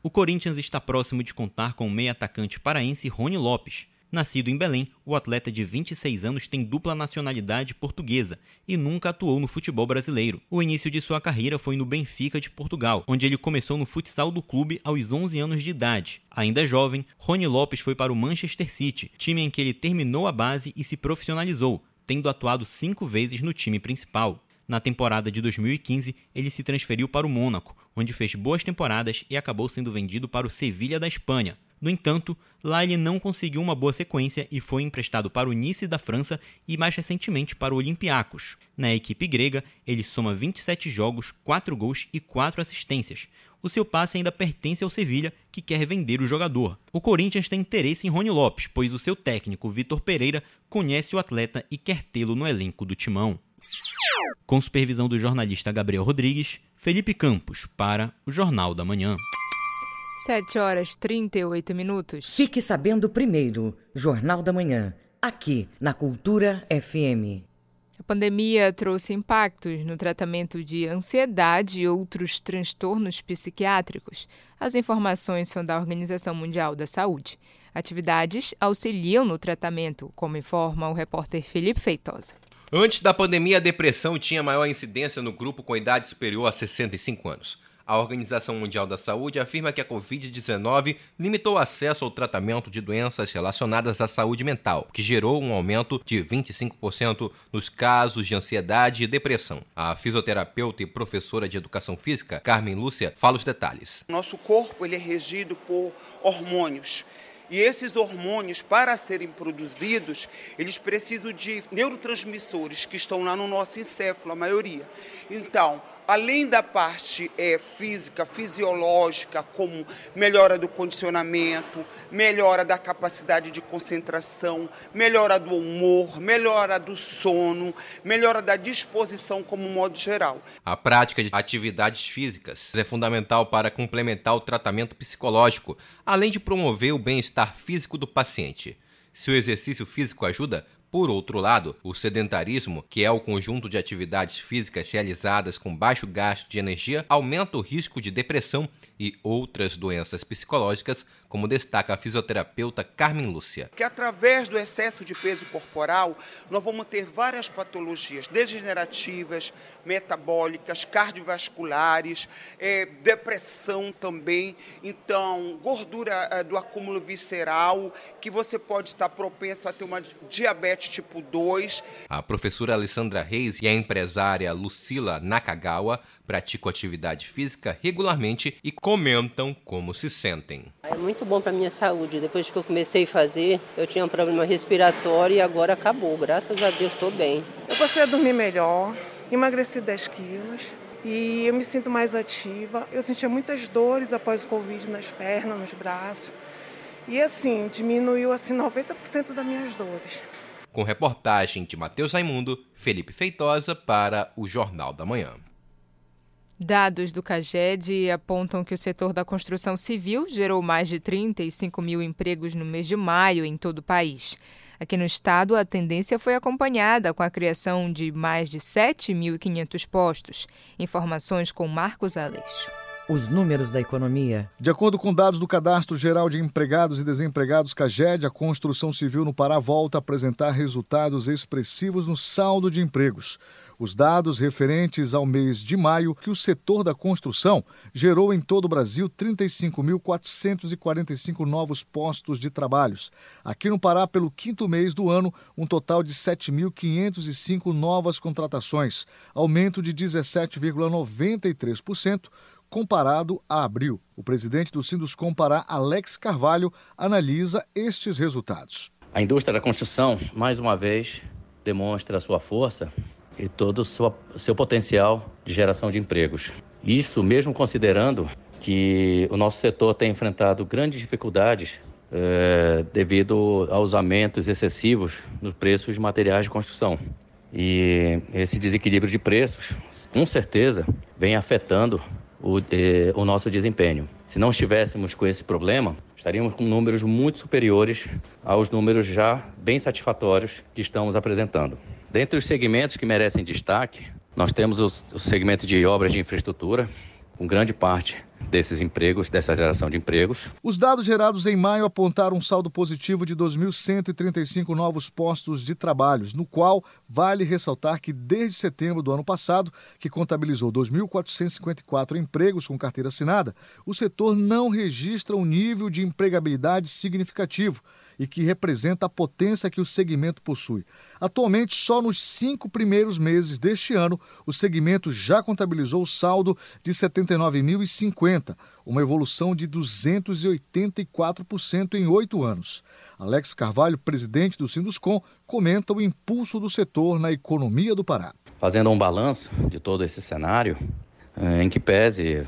S7: O Corinthians está próximo de contar com o meio atacante paraense Rony Lopes, Nascido em Belém, o atleta de 26 anos tem dupla nacionalidade portuguesa e nunca atuou no futebol brasileiro. O início de sua carreira foi no Benfica de Portugal, onde ele começou no futsal do clube aos 11 anos de idade. Ainda jovem, Rony Lopes foi para o Manchester City, time em que ele terminou a base e se profissionalizou, tendo atuado cinco vezes no time principal. Na temporada de 2015, ele se transferiu para o Mônaco, onde fez boas temporadas e acabou sendo vendido para o Sevilha da Espanha. No entanto, lá ele não conseguiu uma boa sequência e foi emprestado para o Nice da França e mais recentemente para o Olympiacos. Na equipe grega, ele soma 27 jogos, 4 gols e 4 assistências. O seu passe ainda pertence ao Sevilha, que quer vender o jogador. O Corinthians tem interesse em Rony Lopes, pois o seu técnico, Vitor Pereira, conhece o atleta e quer tê-lo no elenco do timão. Com supervisão do jornalista Gabriel Rodrigues, Felipe Campos, para o Jornal da Manhã.
S2: 7 horas 38 minutos.
S1: Fique sabendo primeiro, Jornal da Manhã, aqui na Cultura FM.
S2: A pandemia trouxe impactos no tratamento de ansiedade e outros transtornos psiquiátricos. As informações são da Organização Mundial da Saúde. Atividades auxiliam no tratamento, como informa o repórter Felipe Feitosa.
S6: Antes da pandemia, a depressão tinha maior incidência no grupo com idade superior a 65 anos. A Organização Mundial da Saúde afirma que a Covid-19 limitou o acesso ao tratamento de doenças relacionadas à saúde mental, que gerou um aumento de 25% nos casos de ansiedade e depressão. A fisioterapeuta e professora de educação física, Carmen Lúcia, fala os detalhes.
S23: Nosso corpo ele é regido por hormônios. E esses hormônios, para serem produzidos, eles precisam de neurotransmissores que estão lá no nosso encéfalo, a maioria. Então, além da parte é, física, fisiológica, como melhora do condicionamento, melhora da capacidade de concentração, melhora do humor, melhora do sono, melhora da disposição como modo geral.
S6: A prática de atividades físicas é fundamental para complementar o tratamento psicológico, além de promover o bem-estar físico do paciente. Se o exercício físico ajuda, por outro lado, o sedentarismo, que é o conjunto de atividades físicas realizadas com baixo gasto de energia, aumenta o risco de depressão e outras doenças psicológicas, como destaca a fisioterapeuta Carmen Lúcia.
S23: Que através do excesso de peso corporal, nós vamos ter várias patologias degenerativas, metabólicas, cardiovasculares, é, depressão também, então gordura é, do acúmulo visceral, que você pode estar propenso a ter uma diabetes diabetes tipo 2.
S6: A professora Alessandra Reis e a empresária Lucila Nakagawa praticam atividade física regularmente e comentam como se sentem.
S24: É muito bom para minha saúde. Depois que eu comecei a fazer, eu tinha um problema respiratório e agora acabou. Graças a Deus estou bem.
S25: Eu passei a dormir melhor, emagreci 10 quilos e eu me sinto mais ativa. Eu sentia muitas dores após o Covid nas pernas, nos braços. E assim, diminuiu assim 90% das minhas dores.
S6: Com reportagem de Matheus Raimundo, Felipe Feitosa para o Jornal da Manhã.
S2: Dados do CAGED apontam que o setor da construção civil gerou mais de 35 mil empregos no mês de maio em todo o país. Aqui no estado, a tendência foi acompanhada com a criação de mais de 7.500 postos. Informações com Marcos Aleixo.
S1: Os números da economia.
S26: De acordo com dados do Cadastro Geral de Empregados e Desempregados CAGED, a construção civil no Pará volta a apresentar resultados expressivos no saldo de empregos. Os dados referentes ao mês de maio, que o setor da construção gerou em todo o Brasil 35.445 novos postos de trabalhos. Aqui no Pará, pelo quinto mês do ano, um total de 7.505 novas contratações, aumento de 17,93% comparado a abril. O presidente do Sinduscom Pará, Alex Carvalho, analisa estes resultados.
S27: A indústria da construção, mais uma vez, demonstra sua força e todo o seu, seu potencial de geração de empregos. Isso mesmo considerando que o nosso setor tem enfrentado grandes dificuldades é, devido aos aumentos excessivos nos preços de materiais de construção. E esse desequilíbrio de preços, com certeza, vem afetando o, eh, o, nosso desempenho. Se não estivéssemos com esse problema, estaríamos com números muito superiores aos números já bem satisfatórios que estamos apresentando. Dentre os segmentos que merecem destaque, nós temos o, segmento de obras de infraestrutura, com grande parte desses empregos, dessa geração de empregos.
S26: Os dados gerados em maio apontaram um saldo positivo de 2.135 novos postos de trabalho, no qual vale ressaltar que desde setembro do ano passado, que contabilizou 2.454 empregos com carteira assinada, o setor não registra um nível de empregabilidade significativo e que representa a potência que o segmento possui. Atualmente, só nos cinco primeiros meses deste ano, o segmento já contabilizou o saldo de 79.050, uma evolução de 284% em oito anos. Alex Carvalho, presidente do Sinduscom, comenta o impulso do setor na economia do Pará.
S27: Fazendo um balanço de todo esse cenário, eh, em que pese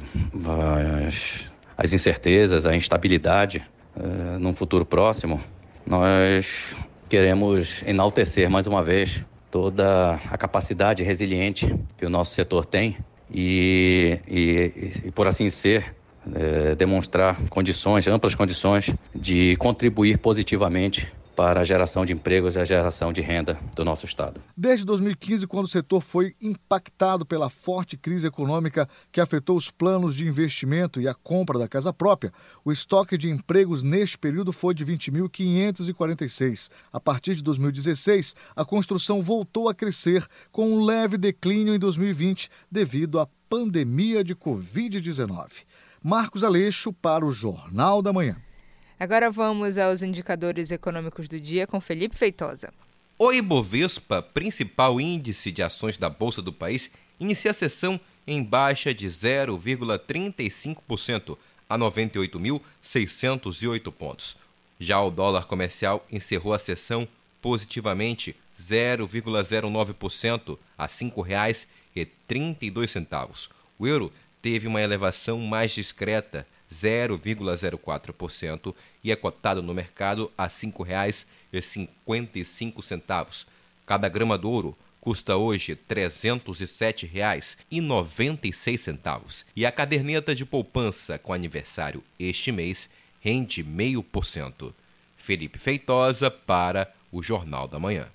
S27: as, as incertezas, a instabilidade uh, num futuro próximo, nós queremos enaltecer mais uma vez toda a capacidade resiliente que o nosso setor tem e, e, e por assim ser, é, demonstrar condições, amplas condições de contribuir positivamente para a geração de empregos e a geração de renda do nosso Estado.
S26: Desde 2015, quando o setor foi impactado pela forte crise econômica que afetou os planos de investimento e a compra da casa própria, o estoque de empregos neste período foi de 20.546. A partir de 2016, a construção voltou a crescer, com um leve declínio em 2020 devido à pandemia de Covid-19. Marcos Aleixo para o Jornal da Manhã.
S2: Agora vamos aos indicadores econômicos do dia com Felipe Feitosa.
S6: O Ibovespa, principal índice de ações da Bolsa do país, inicia a sessão em baixa de 0,35% a 98.608 pontos. Já o dólar comercial encerrou a sessão positivamente 0,09% a R$ 5,32. O euro teve uma elevação mais discreta 0,04% e é cotado no mercado a R$ 5,55. Cada grama do ouro custa hoje R$ 307,96 e a caderneta de poupança com aniversário este mês rende 0,5%. Felipe Feitosa para o Jornal da Manhã.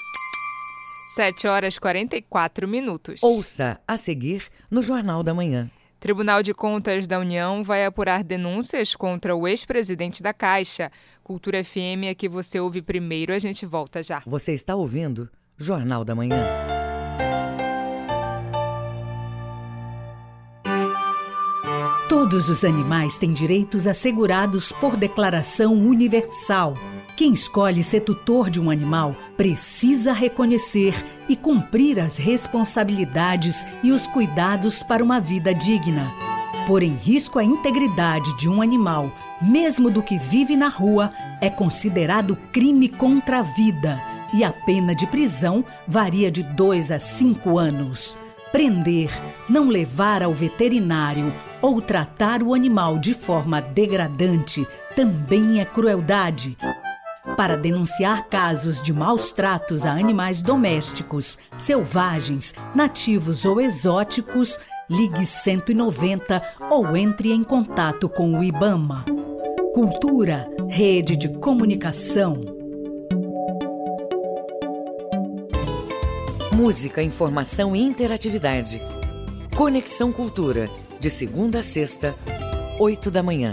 S2: 7 horas 44 minutos.
S1: Ouça a seguir no Jornal da Manhã.
S2: Tribunal de Contas da União vai apurar denúncias contra o ex-presidente da Caixa. Cultura FM é que você ouve primeiro, a gente volta já.
S1: Você está ouvindo Jornal da Manhã.
S18: Todos os animais têm direitos assegurados por Declaração Universal Quem escolhe ser tutor de um animal precisa reconhecer e cumprir as responsabilidades e os cuidados para uma vida digna. Pôr em risco a integridade de um animal, mesmo do que vive na rua, é considerado crime contra a vida e a pena de prisão varia de 2 a 5 anos. Prender, não levar ao veterinário ou tratar o animal de forma degradante também é crueldade. Para denunciar casos de maus tratos a animais domésticos, selvagens, nativos ou exóticos, ligue 190 ou entre em contato com o IBAMA. Cultura, rede de comunicação.
S1: Música, informação e interatividade. Conexão Cultura, de segunda a sexta, oito da manhã.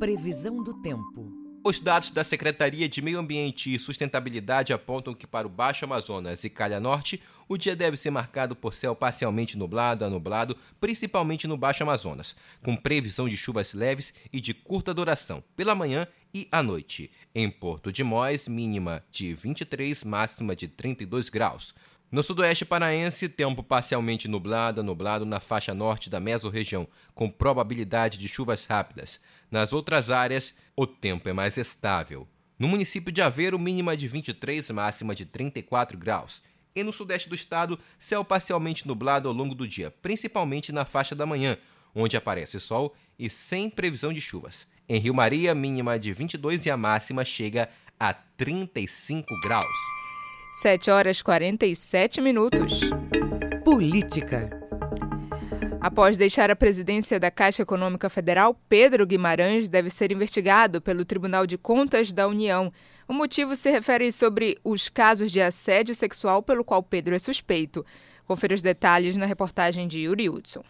S1: Previsão do tempo.
S6: Os dados da Secretaria de Meio Ambiente e Sustentabilidade apontam que para o Baixo Amazonas e Calha Norte, o dia deve ser marcado por céu parcialmente nublado a nublado, principalmente no Baixo Amazonas, com previsão de chuvas leves e de curta duração, pela manhã e à noite. Em Porto de Mós, mínima de 23, máxima de 32 graus. No sudoeste paraense, tempo parcialmente nublado a nublado na faixa norte da mesorregião, com probabilidade de chuvas rápidas. Nas outras áreas, o tempo é mais estável. No município de Aveiro, mínima de 23, máxima de 34 graus. E no sudeste do estado, céu parcialmente nublado ao longo do dia, principalmente na faixa da manhã, onde aparece sol e sem previsão de chuvas. Em Rio Maria, mínima de 22 e a máxima chega a 35 graus.
S2: 7 horas 47 minutos.
S1: Política.
S2: Após deixar a presidência da Caixa Econômica Federal, Pedro Guimarães deve ser investigado pelo Tribunal de Contas da União. O motivo se refere sobre os casos de assédio sexual pelo qual Pedro é suspeito. Confira os detalhes na reportagem de Yuri Hudson.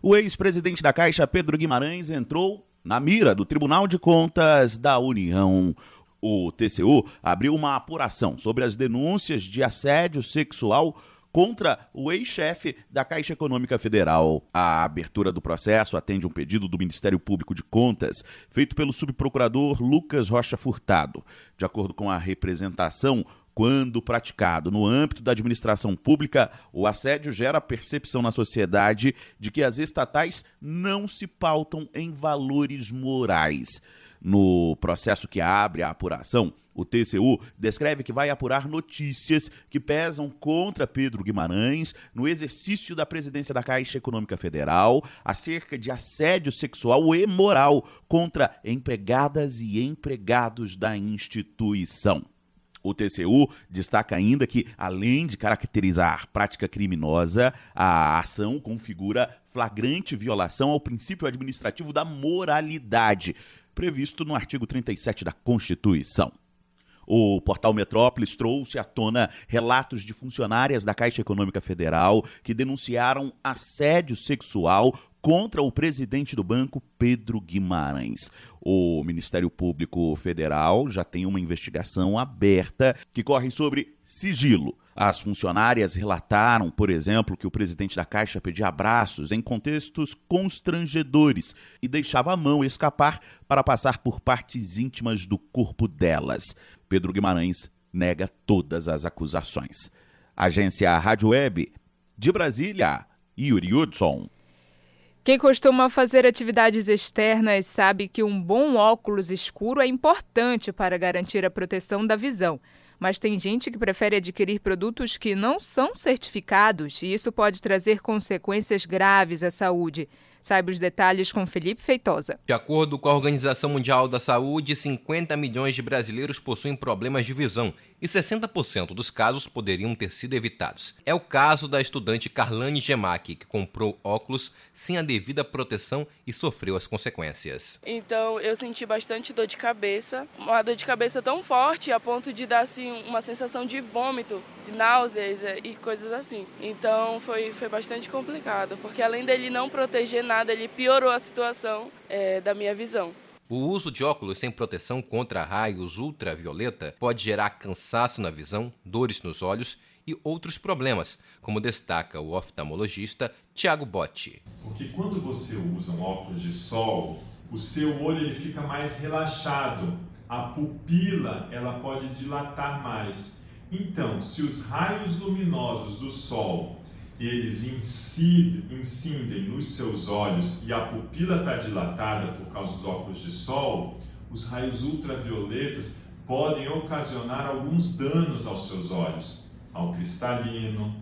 S28: O ex-presidente da Caixa, Pedro Guimarães, entrou na mira do Tribunal de Contas da União. O TCU abriu uma apuração sobre as denúncias de assédio sexual contra o ex-chefe da Caixa Econômica Federal. A abertura do processo atende um pedido do Ministério Público de Contas, feito pelo subprocurador Lucas Rocha Furtado. De acordo com a representação, quando praticado no âmbito da administração pública, o assédio gera a percepção na sociedade de que as estatais não se pautam em valores morais. No processo que abre a apuração, o TCU descreve que vai apurar notícias que pesam contra Pedro Guimarães no exercício da presidência da Caixa Econômica Federal acerca de assédio sexual e moral contra empregadas e empregados da instituição. O TCU destaca ainda que, além de caracterizar prática criminosa, a ação configura flagrante violação ao princípio administrativo da moralidade, previsto no artigo 37 da Constituição. O portal Metrópolis trouxe à tona relatos de funcionárias da Caixa Econômica Federal que denunciaram assédio sexual contra o presidente do banco, Pedro Guimarães. O Ministério Público Federal já tem uma investigação aberta que corre sobre sigilo. As funcionárias relataram, por exemplo, que o presidente da Caixa pedia abraços em contextos constrangedores e deixava a mão escapar para passar por partes íntimas do corpo delas. Pedro Guimarães nega todas as acusações. Agência Rádio Web de Brasília, Yuri Hudson.
S2: Quem costuma fazer atividades externas sabe que um bom óculos escuro é importante para garantir a proteção da visão mas tem gente que prefere adquirir produtos que não são certificados e isso pode trazer consequências graves à saúde. Saiba os detalhes com Felipe Feitosa.
S6: De acordo com a Organização Mundial da Saúde, 50 milhões de brasileiros possuem problemas de visão e 60% dos casos poderiam ter sido evitados. É o caso da estudante Carlane Gemac, que comprou óculos sem a devida proteção e sofreu as consequências.
S29: Então eu senti bastante dor de cabeça, uma dor de cabeça tão forte a ponto de dar assim, uma sensação de vômito, de náuseas e coisas assim. Então foi, foi bastante complicado, porque além dele não proteger nada, nada, ele piorou a situação é, da minha visão.
S6: O uso de óculos sem proteção contra raios ultravioleta pode gerar cansaço na visão, dores nos olhos e outros problemas, como destaca o oftalmologista Tiago Botti.
S30: Porque quando você usa um óculos de sol, o seu olho ele fica mais relaxado, a pupila ela pode dilatar mais. Então, se os raios luminosos do sol eles incidem, incidem nos seus olhos e a pupila está dilatada por causa dos óculos de sol, os raios ultravioletas podem ocasionar alguns danos aos seus olhos, ao cristalino,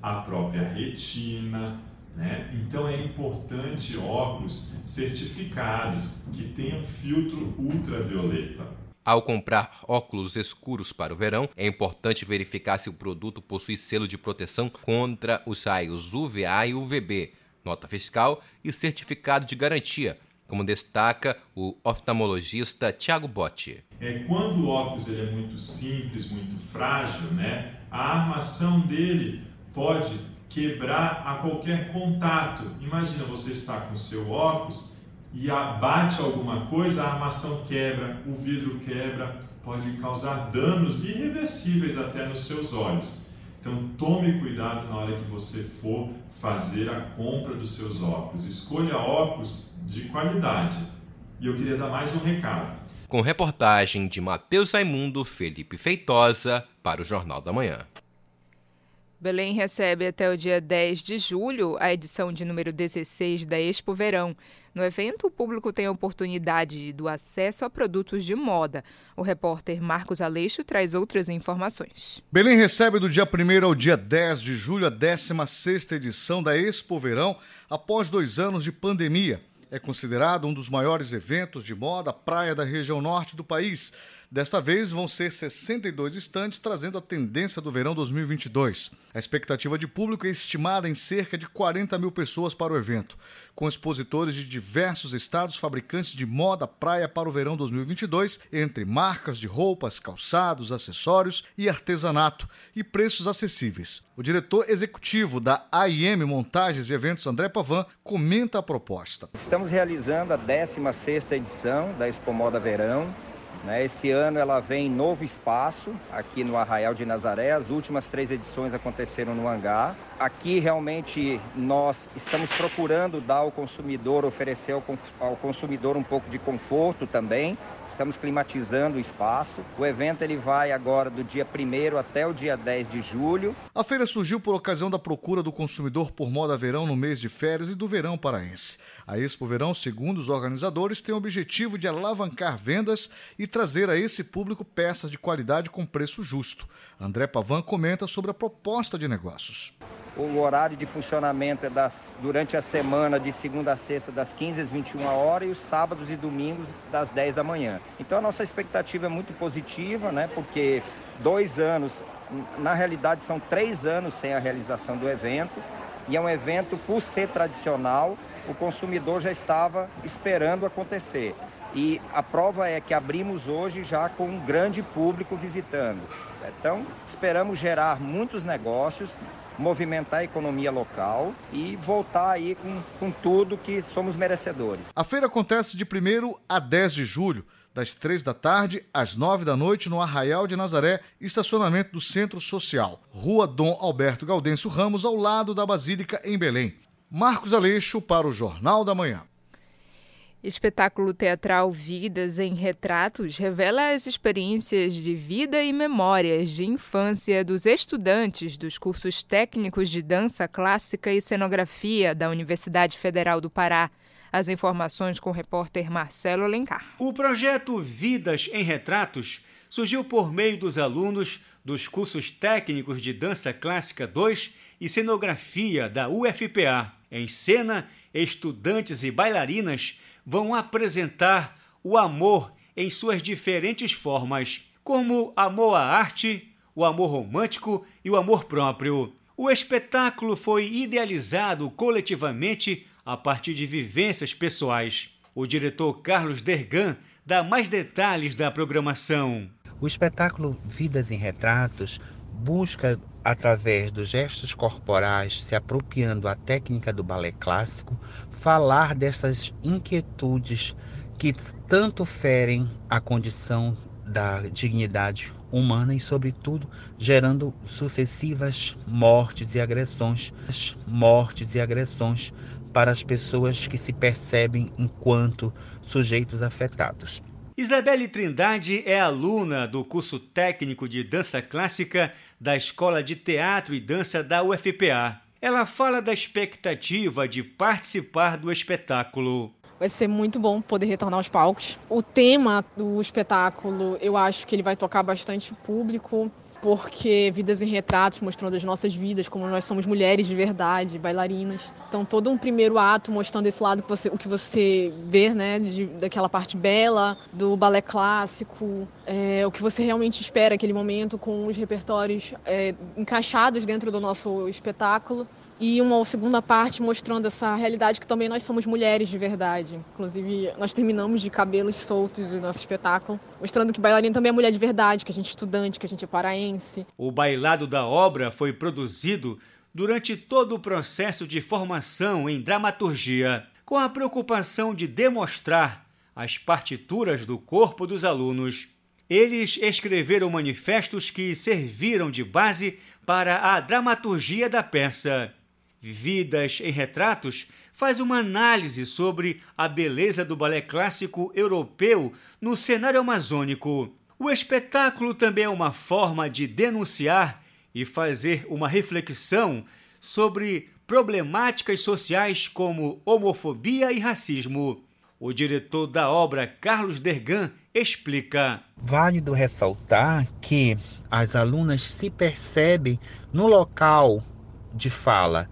S30: à própria retina. Né? Então é importante óculos certificados que tenham filtro ultravioleta.
S6: Ao comprar óculos escuros para o verão, é importante verificar se o produto possui selo de proteção contra os raios UVA e UVB, nota fiscal e certificado de garantia, como destaca o oftalmologista Tiago Botti.
S30: É, quando o óculos ele é muito simples, muito frágil, né, a armação dele pode quebrar a qualquer contato. Imagina você estar com o seu óculos e abate alguma coisa, a armação quebra, o vidro quebra, pode causar danos irreversíveis até nos seus olhos. Então tome cuidado na hora que você for fazer a compra dos seus óculos. Escolha óculos de qualidade. E eu queria dar mais um recado.
S6: Com reportagem de Matheus Raimundo, Felipe Feitosa, para o Jornal da Manhã.
S2: Belém recebe até o dia 10 de julho a edição de número 16 da Expo Verão. No evento, o público tem a oportunidade do acesso a produtos de moda. O repórter Marcos Aleixo traz outras informações.
S26: Belém recebe do dia 1 ao dia 10 de julho a 16ª edição da Expo Verão, após dois anos de pandemia. É considerado um dos maiores eventos de moda praia da região norte do país. Desta vez vão ser 62 estantes trazendo a tendência do verão 2022. A expectativa de público é estimada em cerca de 40 mil pessoas para o evento, com expositores de diversos estados fabricantes de moda praia para o verão 2022, entre marcas de roupas, calçados, acessórios e artesanato, e preços acessíveis. O diretor executivo da AIM Montagens e Eventos, André Pavan, comenta a proposta.
S31: Estamos realizando a 16ª edição da Expo Moda Verão, né? Esse ano ela vem em novo espaço, aqui no Arraial de Nazaré. As últimas três edições aconteceram no hangar. Aqui realmente nós estamos procurando dar ao consumidor, oferecer ao consumidor um pouco de conforto também. Estamos climatizando o espaço. O evento ele vai agora do dia 1 até o dia 10 de julho.
S26: A feira surgiu por ocasião da procura do consumidor por moda verão no mês de férias e do verão paraense. A Expo Verão, segundo os organizadores, tem o objetivo de alavancar vendas e trazer a esse público peças de qualidade com preço justo. André Pavan comenta sobre a proposta de negócios.
S31: O horário de funcionamento é das, durante a semana, de segunda a sexta, das 15 às 21 horas, e os sábados e domingos, das 10 da manhã. Então, a nossa expectativa é muito positiva, né? porque dois anos, na realidade, são três anos sem a realização do evento, e é um evento, por ser tradicional, o consumidor já estava esperando acontecer. E a prova é que abrimos hoje já com um grande público visitando. Então, esperamos gerar muitos negócios, movimentar a economia local e voltar aí com, com tudo que somos merecedores.
S26: A feira acontece de 1 a 10 de julho, das 3 da tarde às 9 da noite no Arraial de Nazaré, estacionamento do Centro Social, Rua Dom Alberto Gaudêncio Ramos, ao lado da Basílica, em Belém. Marcos Aleixo para o Jornal da Manhã.
S2: Espetáculo teatral Vidas em Retratos revela as experiências de vida e memórias de infância dos estudantes dos cursos técnicos de dança clássica e cenografia da Universidade Federal do Pará. As informações com o repórter Marcelo Alencar.
S32: O projeto Vidas em Retratos surgiu por meio dos alunos dos cursos técnicos de dança clássica 2 e cenografia da UFPA. Em cena estudantes e bailarinas vão apresentar o amor em suas diferentes formas, como amor à arte, o amor romântico e o amor próprio. O espetáculo foi idealizado coletivamente a partir de vivências pessoais. O diretor Carlos Dergan dá mais detalhes da programação.
S28: O espetáculo Vidas em Retratos busca, através dos gestos corporais, se apropriando a técnica do balé clássico, falar dessas inquietudes que tanto ferem a condição da dignidade humana e, sobretudo, gerando sucessivas mortes e agressões, mortes e agressões para as pessoas que se percebem enquanto sujeitos afetados.
S32: Isabelle Trindade é aluna do curso técnico de dança clássica da Escola de Teatro e Dança da UFPA. Ela fala da expectativa de participar do espetáculo.
S33: Vai ser muito bom poder retornar aos palcos. O tema do espetáculo, eu acho que ele vai tocar bastante o público porque Vidas em Retratos, mostrando as nossas vidas, como nós somos mulheres de verdade, bailarinas. Então, todo um primeiro ato mostrando esse lado, que você, o que você vê, né, de, daquela parte bela, do balé clássico, é, o que você realmente espera, aquele momento com os repertórios é, encaixados dentro do nosso espetáculo. E uma segunda parte mostrando essa realidade que também nós somos mulheres de verdade. Inclusive, nós terminamos de cabelos soltos do nosso espetáculo, mostrando que bailarina também é mulher de verdade, que a gente é estudante, que a gente é paraense
S32: o bailado da obra foi produzido durante todo o processo de formação em dramaturgia, com a preocupação de demonstrar as partituras do corpo dos alunos. Eles escreveram manifestos que serviram de base para a dramaturgia da peça. Vidas em Retratos faz uma análise sobre a beleza do balé clássico europeu no cenário amazônico. O espetáculo também é uma forma de denunciar e fazer uma reflexão sobre problemáticas sociais como homofobia e racismo. O diretor da obra, Carlos Dergan, explica.
S28: Válido ressaltar que as alunas se percebem no local de fala,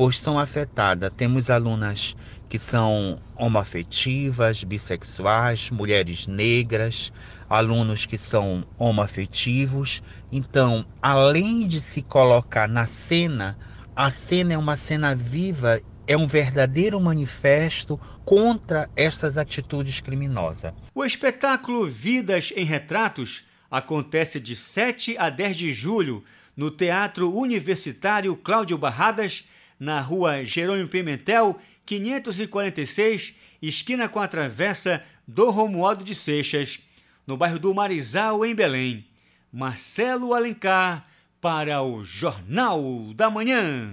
S28: pois são afetadas. Temos alunas que são homoafetivas, bissexuais, mulheres negras, alunos que são homoafetivos. Então, além de se colocar na cena, a cena é uma cena viva, é um verdadeiro manifesto contra essas atitudes criminosas.
S32: O espetáculo Vidas em Retratos acontece de 7 a 10 de julho no Teatro Universitário Cláudio Barradas, na rua Jerônimo Pimentel 546, esquina com a travessa do Romualdo de Seixas, no bairro do Marizal, em Belém. Marcelo Alencar, para o Jornal da Manhã.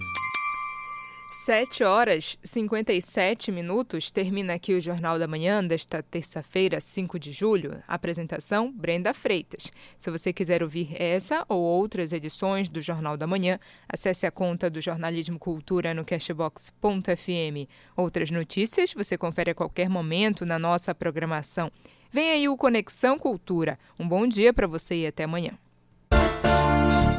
S2: 7 horas 57 minutos. Termina aqui o Jornal da Manhã desta terça-feira, 5 de julho. Apresentação: Brenda Freitas. Se você quiser ouvir essa ou outras edições do Jornal da Manhã, acesse a conta do Jornalismo Cultura no cashbox.fm. Outras notícias você confere a qualquer momento na nossa programação. Vem aí o Conexão Cultura. Um bom dia para você e até amanhã.